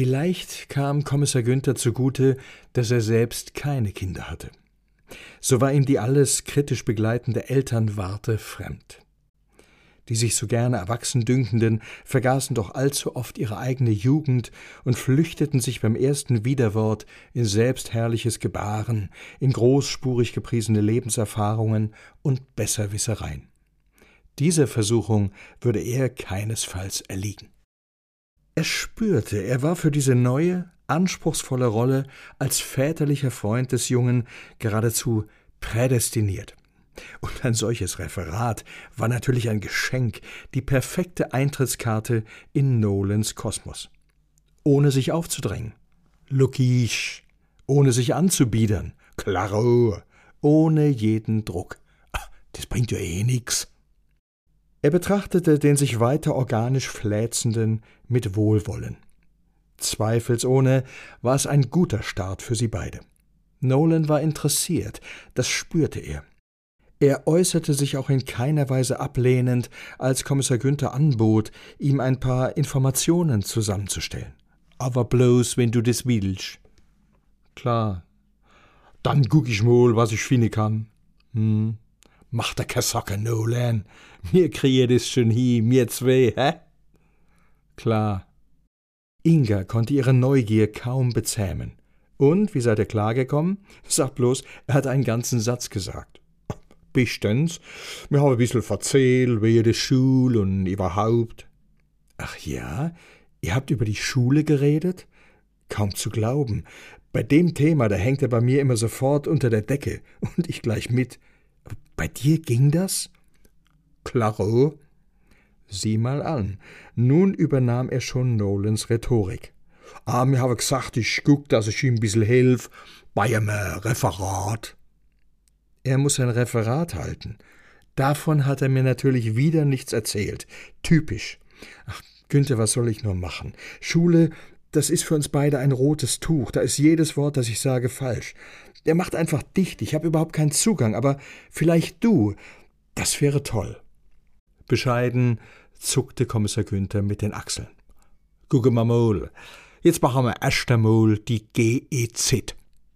Vielleicht kam Kommissar Günther zugute, dass er selbst keine Kinder hatte. So war ihm die alles kritisch begleitende Elternwarte fremd. Die sich so gerne erwachsen dünkenden vergaßen doch allzu oft ihre eigene Jugend und flüchteten sich beim ersten Widerwort in selbstherrliches Gebaren, in großspurig gepriesene Lebenserfahrungen und Besserwissereien. Dieser Versuchung würde er keinesfalls erliegen. Er spürte, er war für diese neue, anspruchsvolle Rolle als väterlicher Freund des Jungen geradezu prädestiniert. Und ein solches Referat war natürlich ein Geschenk, die perfekte Eintrittskarte in Nolans Kosmos. Ohne sich aufzudrängen. Luckisch. Ohne sich anzubiedern. Claro. Ohne jeden Druck. Das bringt ja eh nix. Er betrachtete den sich weiter organisch fläzenden mit Wohlwollen. Zweifelsohne war es ein guter Start für sie beide. Nolan war interessiert, das spürte er. Er äußerte sich auch in keiner Weise ablehnend, als Kommissar Günther anbot, ihm ein paar Informationen zusammenzustellen. Aber bloß, wenn du das willst. Klar. Dann guck ich mal, was ich finden kann. Hm. Mach dir keine Sorge, Nolan. Mir kriegen das schon hin, mir zwei, hä? Klar. Inga konnte ihre Neugier kaum bezähmen. Und, wie seid ihr klargekommen? Sag bloß, er hat einen ganzen Satz gesagt. Bestens. Wir haben ein bisschen verzählt, wie die Schule und überhaupt. Ach ja? Ihr habt über die Schule geredet? Kaum zu glauben. Bei dem Thema, da hängt er bei mir immer sofort unter der Decke und ich gleich mit. Bei dir ging das? Klaro. Sieh mal an. Nun übernahm er schon Nolans Rhetorik. Ah, mir habe gesagt, ich guck, dass ich ihm ein bisschen helf bei einem Referat. Er muss ein Referat halten. Davon hat er mir natürlich wieder nichts erzählt. Typisch. Ach, Günther, was soll ich nur machen? Schule, das ist für uns beide ein rotes Tuch. Da ist jedes Wort, das ich sage, falsch. Der macht einfach dicht. Ich habe überhaupt keinen Zugang. Aber vielleicht du. Das wäre toll. Bescheiden zuckte Kommissar Günther mit den Achseln. Gucke mal mal. Jetzt machen wir erst einmal die GEZ.